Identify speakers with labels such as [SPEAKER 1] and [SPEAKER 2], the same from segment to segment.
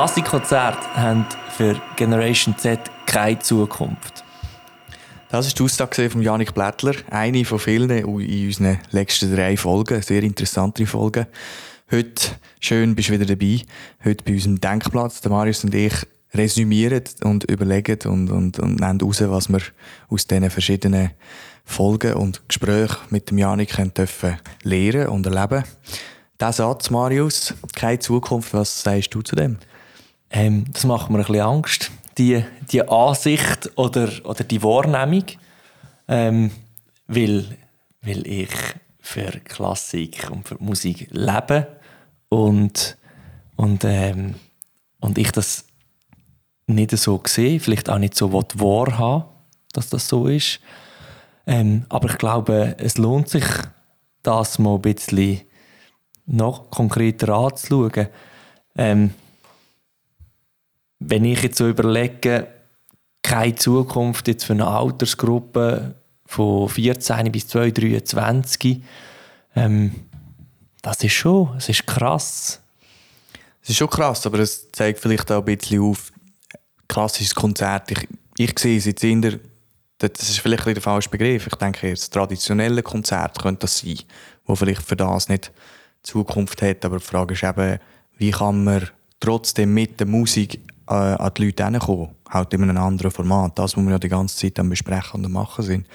[SPEAKER 1] Klassikkonzerte haben für Generation Z keine Zukunft.
[SPEAKER 2] Das ist die Aussage von Janik Blättler, eine von vielen in unseren letzten drei Folgen, sehr interessante Folgen. Heute, schön, bist du wieder dabei. Heute bei unserem Denkplatz, der Marius und ich resümieren und überlegen und, und, und nehmen heraus, was wir aus diesen verschiedenen Folgen und Gesprächen mit dem Janik dürfen lernen und erleben. Der Satz, Marius, keine Zukunft, was sagst du zu dem?
[SPEAKER 1] Ähm, das macht mir ein bisschen Angst die, die Ansicht oder, oder die Wahrnehmung, ähm, weil, weil ich für Klassik und für Musik lebe und, und, ähm, und ich das nicht so sehe, vielleicht auch nicht so wahrhaben dass das so ist. Ähm, aber ich glaube, es lohnt sich, das mal ein bisschen noch konkreter anzuschauen. Ähm, wenn ich jetzt so überlege, keine Zukunft jetzt für eine Altersgruppe von 14 bis 23, ähm, das ist schon, es ist krass.
[SPEAKER 2] Es ist schon krass, aber es zeigt vielleicht auch ein bisschen auf, klassisches Konzert. Ich, ich sehe es jetzt in der, das ist vielleicht der falsche Begriff. Ich denke, das traditionelle Konzert könnte das sein, wo vielleicht für das nicht Zukunft hat. Aber die Frage ist eben, wie kann man trotzdem mit der Musik äh, an die Leute hinkommen. Halt in einem anderen Format. Das, was wir ja die ganze Zeit am Besprechen und Machen sind.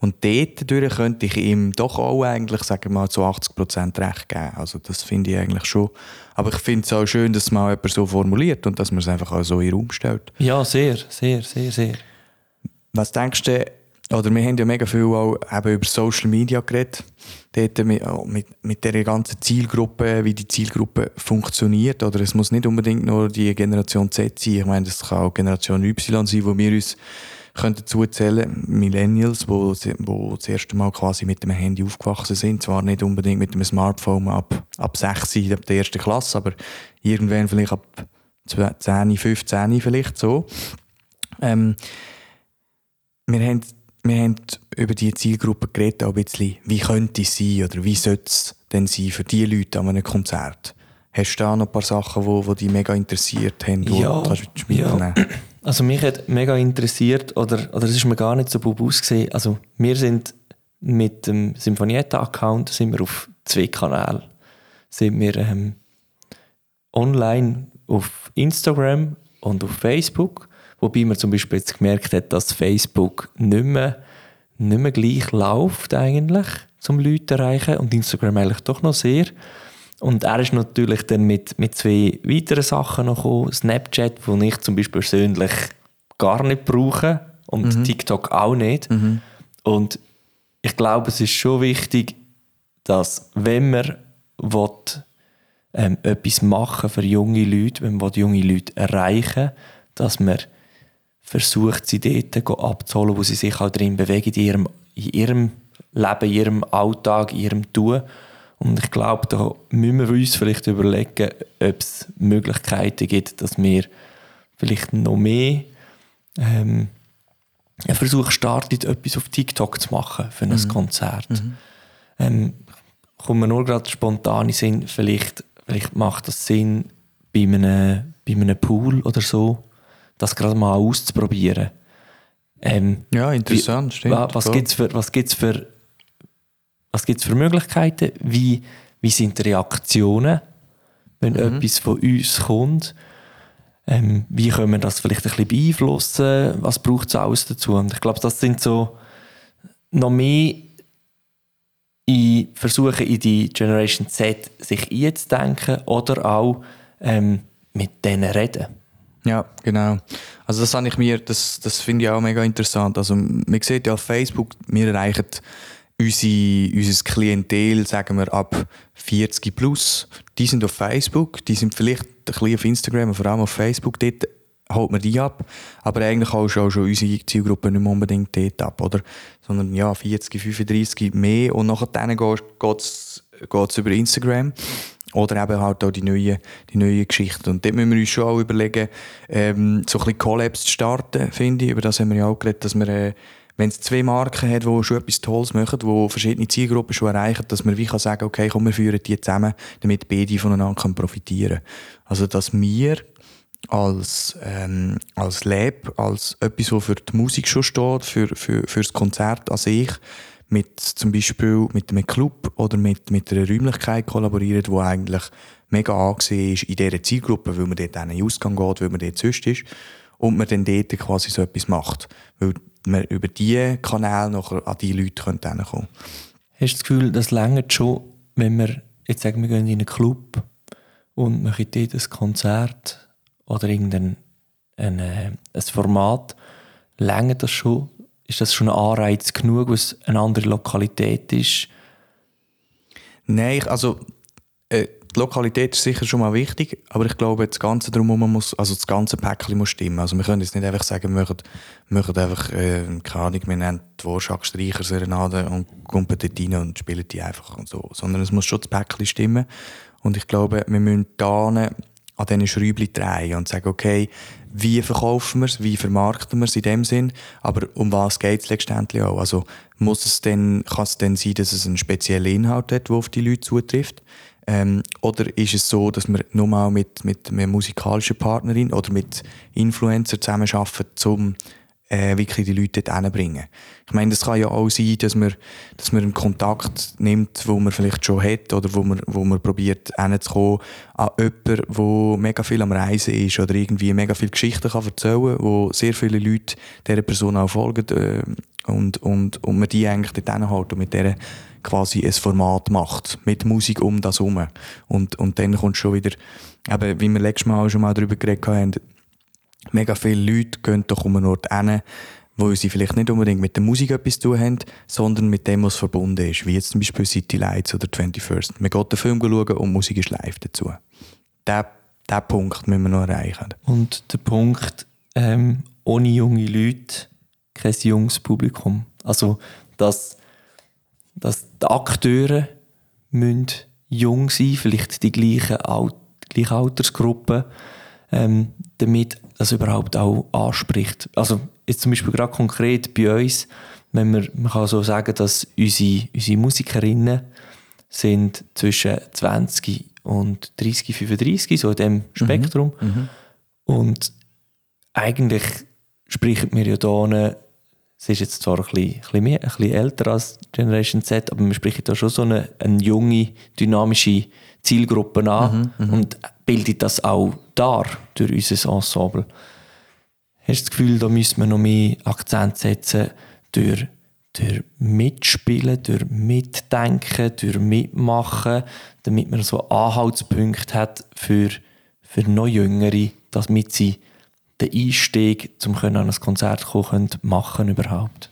[SPEAKER 2] Und dort durch könnte ich ihm doch auch eigentlich, sagen wir mal, zu 80 Prozent recht geben. Also das finde ich eigentlich schon. Aber ich finde es auch schön, dass man jemand so formuliert und dass man es einfach auch so in den Raum stellt.
[SPEAKER 1] Ja, sehr, sehr, sehr, sehr.
[SPEAKER 2] Was denkst du, oder wir haben ja mega viel auch eben über Social Media geredet, dort mit, mit, mit der ganzen Zielgruppe, wie die Zielgruppe funktioniert. Oder es muss nicht unbedingt nur die Generation Z sein. Ich meine, das kann auch Generation Y sein, wo wir uns können dazu Millennials, wo, wo das erste Mal quasi mit dem Handy aufgewachsen sind. Zwar nicht unbedingt mit dem Smartphone ab, ab 6, ab der ersten Klasse, aber irgendwann vielleicht ab 10, 15 vielleicht so. Ähm, wir haben wir haben über die Zielgruppe geredet, auch ein bisschen, wie könnte es sein oder wie sollte es denn sein für die Leute an einem Konzert? Hast du da noch ein paar Sachen, die, die dich mega interessiert haben,
[SPEAKER 1] ja, du ja. Also mich hat mega interessiert, oder, oder es ist mir gar nicht so bubus gesehen. Also wir sind mit dem Symphonietta-Account sind wir auf zwei Kanälen. Sind wir ähm, online auf Instagram und auf Facebook Wobei man zum Beispiel jetzt gemerkt hat, dass Facebook nicht mehr, nicht mehr gleich läuft eigentlich, zum Leute erreichen und Instagram eigentlich doch noch sehr. Und er ist natürlich dann mit, mit zwei weiteren Sachen noch gekommen. Snapchat, wo ich zum Beispiel persönlich gar nicht brauche und mhm. TikTok auch nicht. Mhm. Und ich glaube, es ist schon wichtig, dass wenn man will, ähm, etwas machen für junge Leute, wenn man junge Leute erreichen dass man versucht, sie dort abzuholen, wo sie sich auch drin bewegen, in ihrem, in ihrem Leben, in ihrem Alltag, in ihrem Tun. Und ich glaube, da müssen wir uns vielleicht überlegen, ob es Möglichkeiten gibt, dass wir vielleicht noch mehr ähm, einen Versuch startet, etwas auf TikTok zu machen für ein mhm. Konzert. Mhm. Ähm, kommt mir nur gerade spontan in Sinn, vielleicht, vielleicht macht das Sinn bei einem, bei einem Pool oder so, das gerade mal auszuprobieren.
[SPEAKER 2] Ähm, ja, interessant, wie, stimmt.
[SPEAKER 1] Was gibt es für, was gibt's für, was gibt's für Möglichkeiten? Wie, wie sind die Reaktionen, wenn mhm. etwas von uns kommt? Ähm, wie können wir das vielleicht ein bisschen beeinflussen? Was braucht es alles dazu? Und ich glaube, das sind so noch mehr in Versuchen in die Generation Z sich einzudenken oder auch ähm, mit denen reden.
[SPEAKER 2] Ja, genau. Also das habe ich mir, das, das finde ich auch mega interessant. Also man sieht ja auf Facebook, wir erreichen unsere, unser Klientel, sagen wir, ab 40 plus. Die sind auf Facebook, die sind vielleicht ein bisschen auf Instagram, vor allem auf Facebook. Dort holt man die ab. Aber eigentlich auch schon, schon unsere Zielgruppe nicht mehr unbedingt dort ab, oder? Sondern ja, 40, 35 mehr. Und nachher geht es über Instagram. Oder eben halt auch die neuen, die neuen Geschichten. Und dort müssen wir uns schon auch überlegen, ähm, so ein bisschen Collabs zu starten, finde ich. Über das haben wir ja auch geredet, dass wir, äh, wenn es zwei Marken hat, die schon etwas Tolles machen, die verschiedene Zielgruppen schon erreichen, dass man wie kann sagen, okay, komm, wir führen die zusammen, damit beide voneinander profitieren können. Also, dass wir als, ähm, als Lab, als etwas, was für die Musik schon steht, für, für, für das Konzert an sich, mit zum Beispiel mit einem Club oder mit, mit einer Räumlichkeit kollaboriert, die eigentlich mega angesehen ist in dieser Zielgruppe, weil man dort in den Ausgang geht, weil man dort sonst ist und man dann dort quasi so etwas macht. Weil man über diese Kanäle nachher an die Leute kommen
[SPEAKER 1] Hast du das Gefühl, das längert schon, wenn wir jetzt sagen, wir gehen in einen Club und machen dort ein Konzert oder irgendein ein, äh, ein Format, längert das schon? Ist das schon ein Anreiz genug, was eine andere Lokalität ist?
[SPEAKER 2] Nein, also äh, die Lokalität ist sicher schon mal wichtig, aber ich glaube, das Ganze drumherum muss, also das ganze Päckchen muss stimmen. Also wir können jetzt nicht einfach sagen, wir machen, wir machen einfach, äh, keine Ahnung, wir nennen die Warschak Streicher Serenade und kommen dort rein und spielen die einfach und so. Sondern es muss schon das Päckchen stimmen. Und ich glaube, wir müssen da an diesen Schräubchen drehen und sagen, okay, wie verkaufen wir es, wie vermarkten wir es in dem Sinn, aber um was geht es letztendlich auch? Also muss es denn, kann es denn sein, dass es einen speziellen Inhalt hat, der auf die Leute zutrifft? Ähm, oder ist es so, dass wir nur mal mit, mit einer musikalischen Partnerin oder mit Influencer zusammenarbeiten, um äh, wirklich die Leute dort bringen. Ich meine, das kann ja auch sein, dass man, dass man einen Kontakt nimmt, wo man vielleicht schon hat oder wo man, wo man probiert hinzukommen an jemanden, der mega viel am Reisen ist oder irgendwie mega viele Geschichten kann erzählen kann, wo sehr viele Leute dieser Person auch folgen äh, und, und, und man die eigentlich dort hält und mit der quasi ein Format macht, mit Musik um das herum. Und, und dann kommt schon wieder, eben, wie wir letztes Mal auch schon mal darüber geredet haben, mega viele Leute gehen doch um einen Ort hin, wo sie vielleicht nicht unbedingt mit der Musik etwas zu tun haben, sondern mit dem, was verbunden ist, wie jetzt zum Beispiel City Lights oder 21st. Man geht den Film schauen und Musik ist live dazu. Diesen Punkt müssen wir noch erreichen.
[SPEAKER 1] Und der Punkt, ähm, ohne junge Leute kein junges Publikum. Also, dass dass die Akteure müssen jung sein vielleicht die gleiche, Al gleiche Altersgruppe, ähm, damit das überhaupt auch anspricht. Also jetzt zum Beispiel gerade konkret bei uns, wenn wir, man kann so sagen, dass unsere, unsere Musikerinnen sind zwischen 20 und 30, 35, so in dem mhm. Spektrum. Mhm. Und eigentlich sprechen wir ja hier Sie ist jetzt zwar ein bisschen, ein bisschen, mehr, ein bisschen älter als Generation Z, aber wir sprechen da schon so eine, eine junge, dynamische Zielgruppe an mhm, mhm, und bildet das auch dar durch unser Ensemble. Hast du das Gefühl, da müssen wir noch mehr Akzent setzen durch, durch Mitspielen, durch Mitdenken, durch Mitmachen, damit man so Anhaltspunkte hat für, für noch Jüngere, damit sie den Einstieg, um an ein Konzert kommen, machen überhaupt?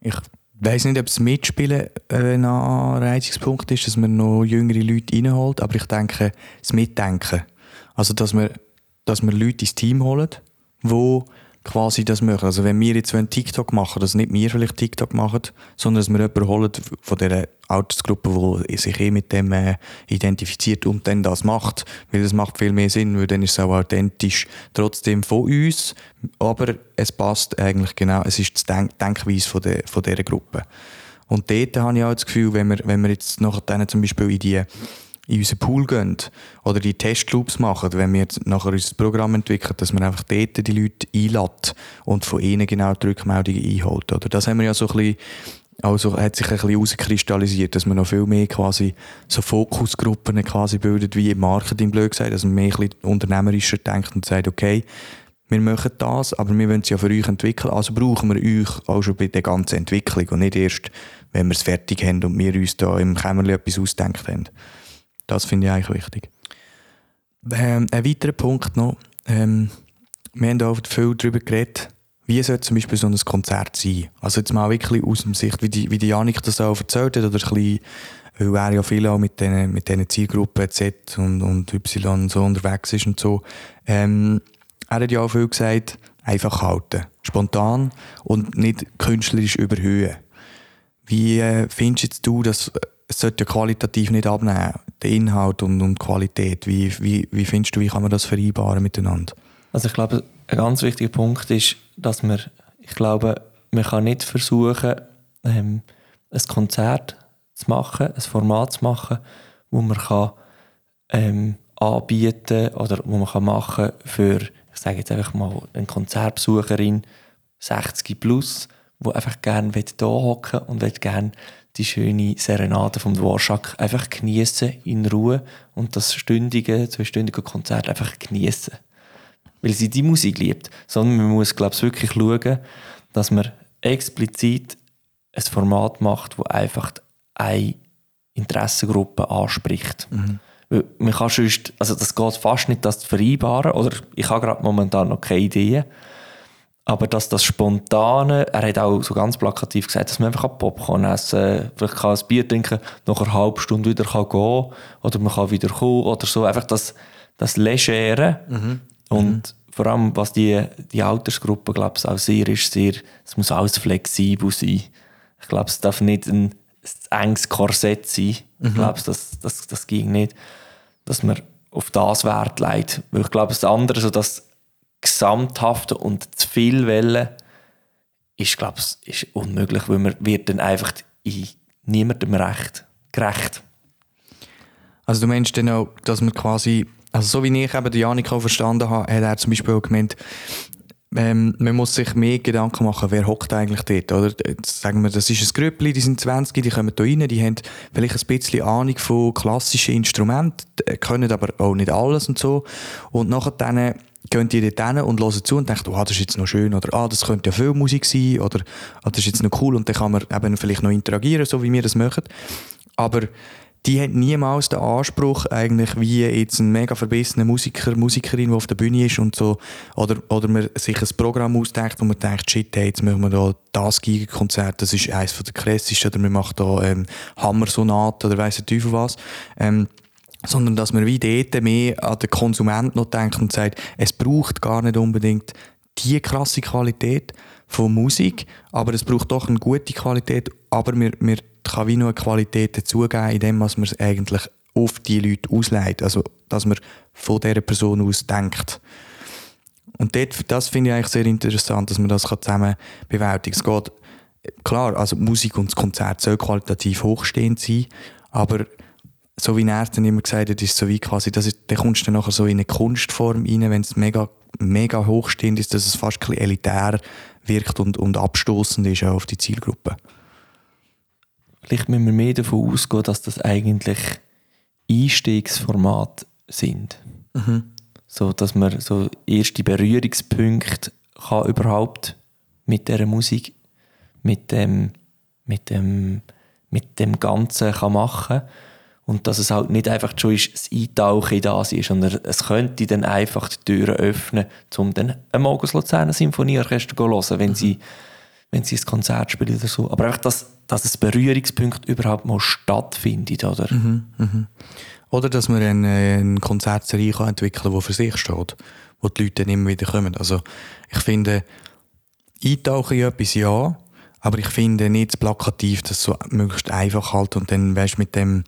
[SPEAKER 2] Ich weiß nicht, ob das Mitspielen ein Anreizungspunkt ist, dass man noch jüngere Leute reinholt, aber ich denke, das Mitdenken. Also, dass man, dass man Leute ins Team holt, die quasi das machen. Also wenn wir jetzt einen TikTok machen, dass nicht wir vielleicht TikTok machen, sondern dass wir jemanden holen von dieser Altersgruppe, die sich eh mit dem äh, identifiziert und dann das macht, weil das macht viel mehr Sinn, weil dann ist es auch authentisch trotzdem von uns, aber es passt eigentlich genau, es ist die Denk Denkweise von, der, von dieser Gruppe. Und dort habe ich auch das Gefühl, wenn wir, wenn wir jetzt nachher zum Beispiel in die in unseren Pool gehen oder die Testloops machen, wenn wir nachher unser Programm entwickeln, dass man einfach dort die Leute einlädt und von ihnen genau die Rückmeldungen einholt. Oder? Das haben wir ja so ein bisschen also hat sich ein bisschen herauskristallisiert, dass man noch viel mehr quasi so Fokusgruppen quasi bildet, wie im Marketing blöd gesagt, dass man mehr ein unternehmerischer denkt und sagt, okay, wir machen das, aber wir wollen es ja für euch entwickeln, also brauchen wir euch auch schon bei der ganzen Entwicklung und nicht erst, wenn wir es fertig haben und wir uns da im Kämmerchen etwas ausdenkt haben. Das finde ich eigentlich wichtig. Ähm, ein weiterer Punkt noch. Ähm, wir haben auch viel darüber geredet, wie soll zum Beispiel so ein Konzert sein? Also jetzt mal wirklich aus der Sicht, wie die, wie die Janik das auch erzählt hat, oder ein bisschen, weil er ja viel auch mit diesen mit Zielgruppen Z und, und Y so unterwegs ist und so. Ähm, er hat ja auch viel gesagt, einfach halten. Spontan und nicht künstlerisch überhöhen. Wie äh, findest du, dass es sollte ja qualitativ nicht abnehmen, der Inhalt und, und Qualität. Wie, wie, wie findest du, wie kann man das vereinbaren miteinander?
[SPEAKER 1] Also ich glaube, ein ganz wichtiger Punkt ist, dass man, ich glaube, man kann nicht versuchen, ähm, ein Konzert zu machen, ein Format zu machen, wo man kann, ähm, anbieten oder wo man kann machen für, ich sage jetzt einfach mal, eine Konzertbesucherin 60 plus, wo einfach gerne da hocken und gerne die schöne Serenade vom Dvorak einfach genießen in Ruhe und das stündige, zweistündige Konzert einfach genießen, weil sie die Musik liebt, sondern man muss, glaube ich, wirklich schauen, dass man explizit ein Format macht, wo einfach eine Interessengruppe anspricht. Mhm. Man kann sonst, also das geht fast nicht, das zu vereinbaren, oder ich habe gerade momentan noch keine Idee, aber dass das Spontane, er hat auch so ganz plakativ gesagt, dass man einfach Popcorn essen kann, vielleicht kann ein Bier trinken, nach einer halben Stunde wieder kann gehen oder man kann wieder kommen oder so, einfach das, das Legere mhm. und mhm. vor allem, was die, die Altersgruppe, glaube ich, auch sehr ist, sehr, es muss alles flexibel sein. Ich glaube, es darf nicht ein, ein enges Korsett sein. Mhm. Ich glaube, das, das, das ging nicht, dass man auf das Wert legt. Weil ich glaube, das andere, so das gesamthafte und zu viel Wellen ist, glaube ich, ist unmöglich, weil man wird dann einfach in niemandem recht, gerecht.
[SPEAKER 2] Also du meinst dann auch, dass man quasi, also so wie ich eben Janik auch verstanden habe, hat er zum Beispiel auch gemeint, ähm, man muss sich mehr Gedanken machen, wer hockt eigentlich dort, oder? Jetzt sagen wir, das ist ein Grüppli, die sind 20, die kommen da rein, die haben vielleicht ein bisschen Ahnung von klassischen Instrumenten, können aber auch nicht alles und so. Und nachher gehen die dort hin und hören zu und denken, oh, das ist jetzt noch schön oder ah, das könnte ja viel Musik sein oder ah, das ist jetzt noch cool und dann kann man eben vielleicht noch interagieren, so wie wir das machen. Aber die haben niemals den Anspruch, eigentlich wie jetzt ein mega verbissener Musiker, Musikerin, der auf der Bühne ist und so, oder, oder man sich ein Programm ausdenkt, wo man denkt, shit, hey, jetzt machen wir da das Gigakonzert, das ist eines der krassesten, oder wir machen da ähm, Hammersonate oder weiss der Teufel was. Ähm, sondern dass man wie dort mehr an den Konsument noch denkt und sagt, es braucht gar nicht unbedingt die krasse Qualität von Musik, aber es braucht doch eine gute Qualität, aber man, man kann wie noch eine Qualität dazugeben, indem man es eigentlich auf die Leute ausleitet, also dass man von dieser Person aus denkt. Und dort, das finde ich eigentlich sehr interessant, dass man das zusammen bewältigen kann. Es geht, klar, also Musik und das Konzert soll qualitativ hochstehend sein, aber so wie er dann immer gesagt hat, ist so wie quasi, das ist, dann kommst du dann nachher so in eine Kunstform rein, wenn es mega, mega hochstehend ist, dass es fast ein bisschen elitär wirkt und, und abstoßend ist auch auf die Zielgruppe.
[SPEAKER 1] Vielleicht müssen wir mehr davon ausgehen, dass das eigentlich Einstiegsformate sind. Mhm. So, dass man so erste Berührungspunkte kann überhaupt mit dieser Musik, mit dem, mit dem, mit dem Ganzen kann machen kann und dass es halt nicht einfach schon ist, das Eintauchen in das ist, sondern es könnte dann einfach die Türen öffnen, um dann ein Mogus Luzerner Symphonieorchester zu hören, wenn, mhm. sie, wenn sie ein Konzert spielen oder so. Aber einfach, dass, dass ein Berührungspunkt überhaupt mal stattfindet, oder?
[SPEAKER 2] Mhm, mhm. Oder dass man eine, eine Konzertserie kann entwickeln kann, die für sich steht, wo die Leute dann immer wieder kommen. Also ich finde, Eintauchen in etwas ja, aber ich finde nicht plakativ, dass so möglichst einfach halt und dann weißt mit dem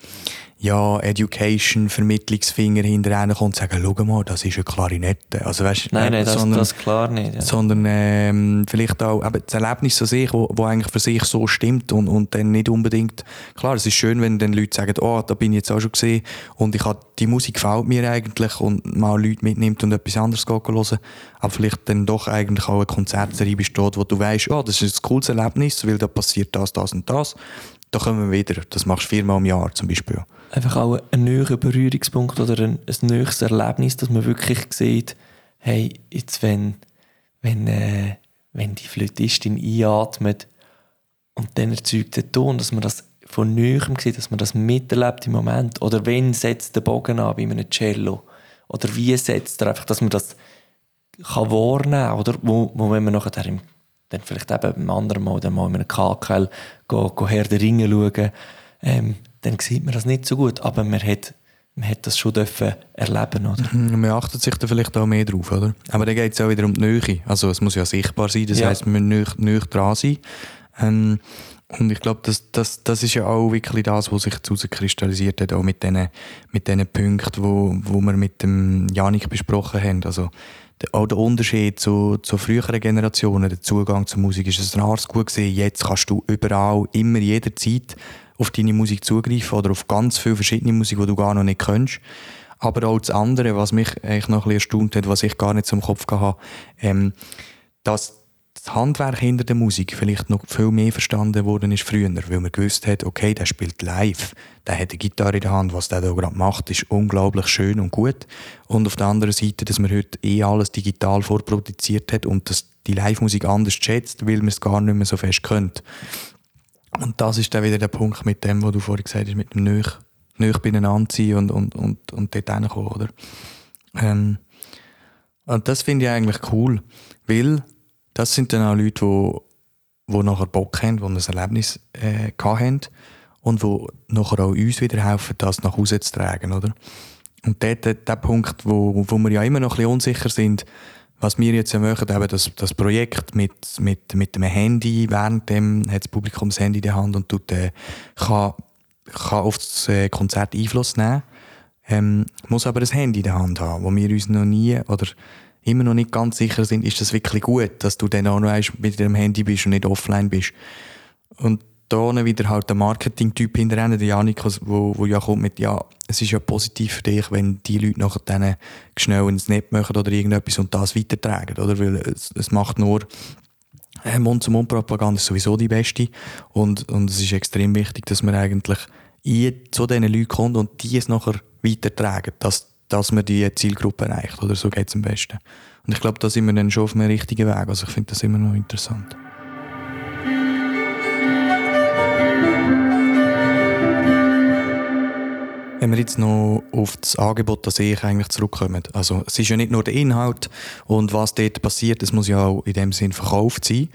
[SPEAKER 2] ja, Education, Vermittlungsfinger hinterher kommt und sagen, schau mal, das ist eine Klarinette. Also, weißt,
[SPEAKER 1] nein, nein, das, sondern, das klar nicht. Ja.
[SPEAKER 2] Sondern ähm, vielleicht auch eben das Erlebnis an sich, wo, wo eigentlich für sich so stimmt und, und dann nicht unbedingt, klar, es ist schön, wenn dann Leute sagen, oh, da bin ich jetzt auch schon gesehen und ich habe, die Musik gefällt mir eigentlich und mal Leute mitnimmt und etwas anderes hören, aber vielleicht dann doch eigentlich auch eine Konzertserie besteht, wo du weißt, oh, das ist ein cooles Erlebnis, weil da passiert das, das und das da kommen wir wieder. Das machst du viermal im Jahr zum Beispiel.
[SPEAKER 1] Einfach auch ein neuer Berührungspunkt oder ein, ein neues Erlebnis, dass man wirklich sieht, hey, jetzt wenn, wenn, äh, wenn die Flötistin einatmet und dann erzeugt der Ton, dass man das von Neuem sieht, dass man das miterlebt im Moment. Oder wenn setzt der Bogen an bei einem Cello? Oder wie setzt er einfach, dass man das kann wahrnehmen kann, oder? Wo, wo wenn man nachher im dann vielleicht eben beim anderen Mal, dann mal in einem KKL go, go Herr der Ringe schauen, ähm, dann sieht man das nicht so gut. Aber man hat, man hat das schon dürfen erleben, oder?
[SPEAKER 2] Mhm, man achtet sich da vielleicht auch mehr drauf, oder? Aber dann geht es auch wieder um die Nähe. Also es muss ja sichtbar sein, das ja. heisst, man muss näher dran sein. Ähm, und ich glaube, das, das, das ist ja auch wirklich das, was sich herauskristallisiert hat, auch mit diesen mit Punkten, wo, wo wir mit dem Janik besprochen haben. Also auch der Unterschied zu, zu früheren Generationen, der Zugang zur Musik, ist es Ars gut gesehen. Jetzt kannst du überall, immer, jederzeit auf deine Musik zugreifen oder auf ganz viele verschiedene Musik, die du gar noch nicht kennst. Aber auch das andere, was mich eigentlich noch ein bisschen erstaunt hat, was ich gar nicht zum Kopf hatte, ähm, dass das Handwerk hinter der Musik vielleicht noch viel mehr verstanden worden ist früher, weil man gewusst hat, okay, der spielt live, der hat eine Gitarre in der Hand, was der da gerade macht, ist unglaublich schön und gut. Und auf der anderen Seite, dass man heute eh alles digital vorproduziert hat und dass die Live-Musik anders schätzt, weil man es gar nicht mehr so fest könnte. Und das ist dann wieder der Punkt mit dem, was du vorhin gesagt hast, mit dem Nöch, Nöch beieinander ziehen und, und, und, und dort hinkommen, oder? Ähm, und das finde ich eigentlich cool, weil das sind dann auch Leute, die, die nachher Bock haben, die ein Erlebnis äh, haben und die nachher auch uns wieder helfen, das nach Hause zu tragen, oder? Und dort, der, der Punkt, wo, wo wir ja immer noch ein bisschen unsicher sind, was wir jetzt ja machen, eben das, das Projekt mit, mit, mit dem Handy, währenddem hat das Publikum das Handy in der Hand und tut, äh, kann, kann auf das äh, Konzert Einfluss nehmen, ähm, muss aber ein Handy in der Hand haben, wo wir uns noch nie, oder immer noch nicht ganz sicher sind, ist das wirklich gut, dass du dann auch noch mit deinem Handy bist und nicht offline bist. Und da wieder halt der Marketing-Typ hinterher, der Janik, wo, wo ja kommt mit, ja, es ist ja positiv für dich, wenn die Leute nachher dann schnell ins Netz machen oder irgendetwas und das weitertragen, oder? Weil es, es macht nur, äh, Mund-zu-Mund-Propaganda ist sowieso die beste und, und es ist extrem wichtig, dass man eigentlich zu diesen Leuten kommt und die es nachher weitertragen, dass dass man die Zielgruppe erreicht. Oder so geht es am besten. Und ich glaube, da sind wir dann schon auf einem richtigen Weg. Also ich finde das immer noch interessant. Wenn wir jetzt noch auf das Angebot an sich eigentlich zurückkommen. Also es ist ja nicht nur der Inhalt und was dort passiert, es muss ja auch in dem Sinn verkauft sein.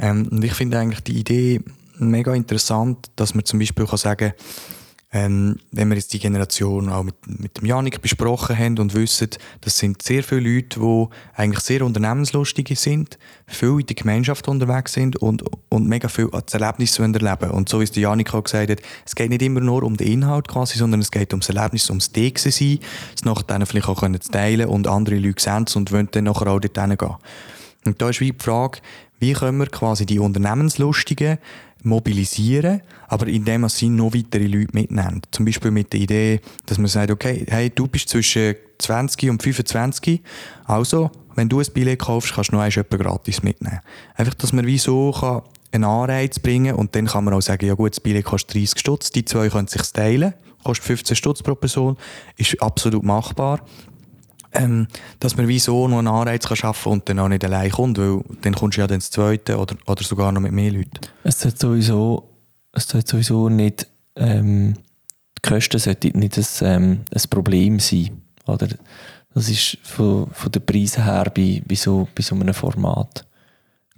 [SPEAKER 2] Ähm, und ich finde eigentlich die Idee mega interessant, dass man zum Beispiel kann sagen kann, ähm, wenn wir jetzt die Generation auch mit, mit dem Janik besprochen haben und wissen, das sind sehr viele Leute, die eigentlich sehr unternehmenslustig sind, viel in der Gemeinschaft unterwegs sind und, und mega viel als Erlebnis erleben Und so wie es der Janik auch gesagt hat, es geht nicht immer nur um den Inhalt quasi, sondern es geht ums Erlebnis, ums Deg sein, es nachher dann vielleicht auch können teilen und andere Leute sehen und wollen dann nachher auch dort gehen. Und da ist wie die Frage, wie können wir quasi die Unternehmenslustigen mobilisieren, aber indem man sie noch weitere Leute mitnimmt. Zum Beispiel mit der Idee, dass man sagt, okay, hey, du bist zwischen 20 und 25, also, wenn du ein Billett kaufst, kannst du noch jemanden gratis mitnehmen. Einfach, dass man wie so einen Anreiz bringen und dann kann man auch sagen, ja gut, das Billett kostet 30 Stutz, die zwei können sich teilen, kostet 15 Stutz pro Person, ist absolut machbar ähm, dass man wie so noch einen Anreiz kann schaffen und dann auch nicht allein kommt, weil dann kommst du ja dann das Zweite oder, oder sogar noch mit mehr Leuten.
[SPEAKER 1] Es sollte sowieso, es sollte sowieso nicht, ähm, die Kosten sollten nicht ein, ähm, ein Problem sein, oder? Das ist von, von den Preisen her bei, bei, so, bei so einem Format.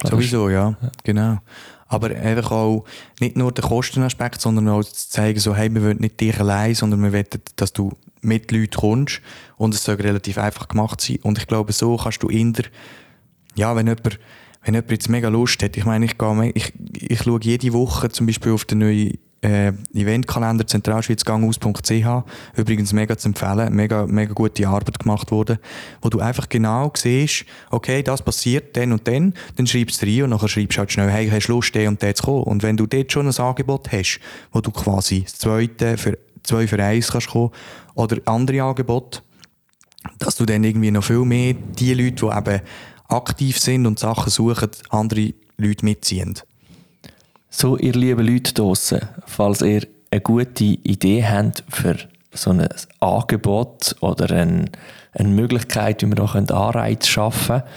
[SPEAKER 2] Sowieso, ja, genau. Aber einfach auch nicht nur der Kostenaspekt, sondern auch zu zeigen, so, hey, wir wollen nicht dich allein, sondern wir wollen, dass du mit Leuten kommst und es soll relativ einfach gemacht sein. Und ich glaube, so kannst du in der, ja, wenn jemand, wenn jemand jetzt mega Lust hat, ich meine, ich, gehe, ich, ich schaue jede Woche zum Beispiel auf den neuen äh, Eventkalender zentralschweizgangaus.ch übrigens mega zu empfehlen, mega, mega gute Arbeit gemacht wurde, wo du einfach genau siehst, okay, das passiert dann und dann, dann schreibst du rein und nachher schreibst du halt schnell, hey, hast du Lust, den und den zu kommen. Und wenn du dort schon ein Angebot hast, wo du quasi das zweite für zwei für eins kannst kommen oder andere Angebote, dass du dann irgendwie noch viel mehr die Leute, die eben aktiv sind und Sachen suchen, andere Leute mitziehen.
[SPEAKER 1] So, ihr lieben Leute draussen, falls ihr eine gute Idee habt für so ein Angebot oder eine, eine Möglichkeit, wie wir da Anreiz schaffen können,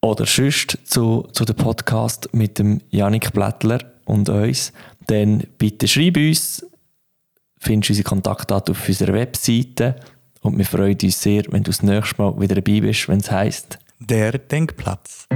[SPEAKER 1] oder sonst zu, zu dem Podcast mit dem Janik Blättler und uns, dann bitte schreib uns findest unsere Kontaktdaten auf unserer Webseite und wir freuen uns sehr, wenn du das nächste Mal wieder dabei bist, wenn es heisst
[SPEAKER 2] Der Denkplatz.